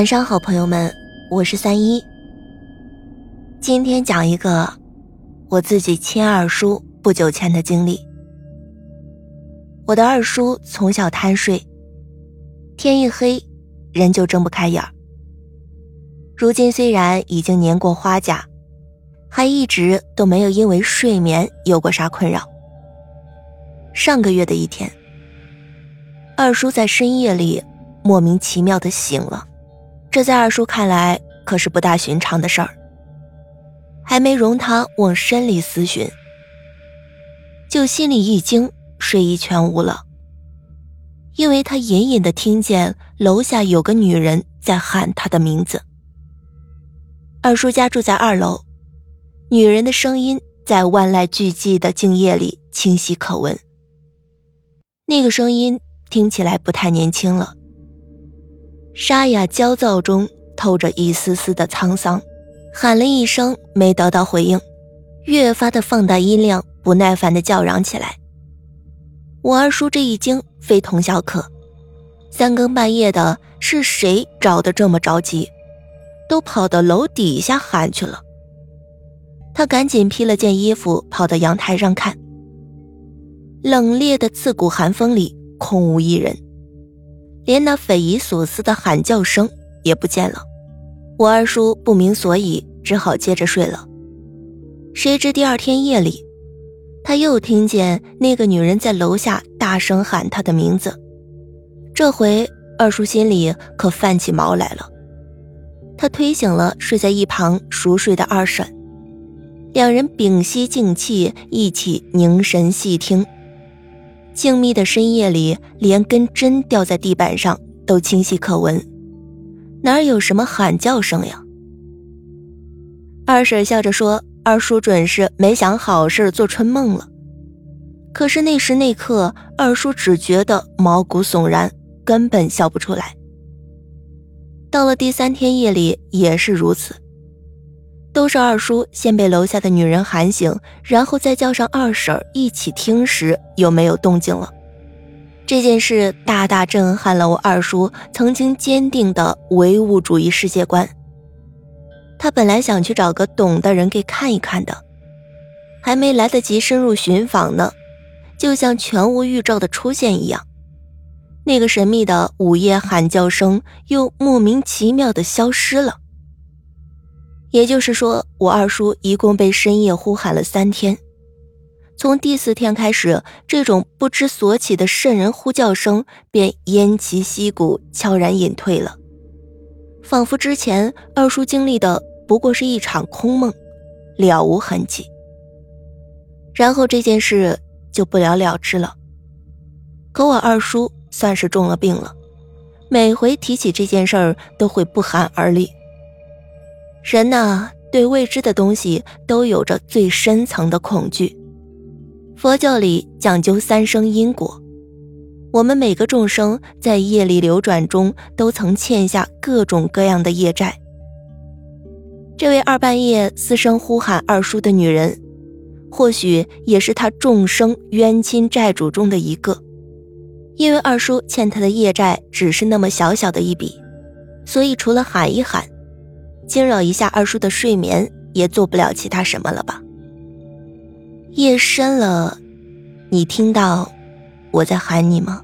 晚上好，朋友们，我是三一。今天讲一个我自己亲二叔不久前的经历。我的二叔从小贪睡，天一黑人就睁不开眼儿。如今虽然已经年过花甲，还一直都没有因为睡眠有过啥困扰。上个月的一天，二叔在深夜里莫名其妙的醒了。这在二叔看来可是不大寻常的事儿，还没容他往深里思寻，就心里一惊，睡意全无了。因为他隐隐的听见楼下有个女人在喊他的名字。二叔家住在二楼，女人的声音在万籁俱寂的静夜里清晰可闻。那个声音听起来不太年轻了。沙哑焦躁中透着一丝丝的沧桑，喊了一声没得到回应，越发的放大音量，不耐烦的叫嚷起来。我二叔这一惊非同小可，三更半夜的，是谁找的这么着急，都跑到楼底下喊去了。他赶紧披了件衣服，跑到阳台上看，冷冽的刺骨寒风里空无一人。连那匪夷所思的喊叫声也不见了，我二叔不明所以，只好接着睡了。谁知第二天夜里，他又听见那个女人在楼下大声喊他的名字。这回二叔心里可犯起毛来了。他推醒了睡在一旁熟睡的二婶，两人屏息静气，一起凝神细听。静谧的深夜里，连根针掉在地板上都清晰可闻，哪有什么喊叫声呀？二婶笑着说：“二叔准是没想好事做春梦了。”可是那时那刻，二叔只觉得毛骨悚然，根本笑不出来。到了第三天夜里也是如此。都是二叔先被楼下的女人喊醒，然后再叫上二婶一起听时，又没有动静了。这件事大大震撼了我二叔曾经坚定的唯物主义世界观。他本来想去找个懂的人给看一看的，还没来得及深入寻访呢，就像全无预兆的出现一样，那个神秘的午夜喊叫声又莫名其妙的消失了。也就是说，我二叔一共被深夜呼喊了三天，从第四天开始，这种不知所起的瘆人呼叫声便偃旗息鼓，悄然隐退了，仿佛之前二叔经历的不过是一场空梦，了无痕迹。然后这件事就不了了之了。可我二叔算是中了病了，每回提起这件事儿，都会不寒而栗。人呐，对未知的东西都有着最深层的恐惧。佛教里讲究三生因果，我们每个众生在业力流转中都曾欠下各种各样的业债。这位二半夜嘶声呼喊二叔的女人，或许也是他众生冤亲债主中的一个，因为二叔欠他的业债只是那么小小的一笔，所以除了喊一喊。惊扰一下二叔的睡眠，也做不了其他什么了吧？夜深了，你听到我在喊你吗？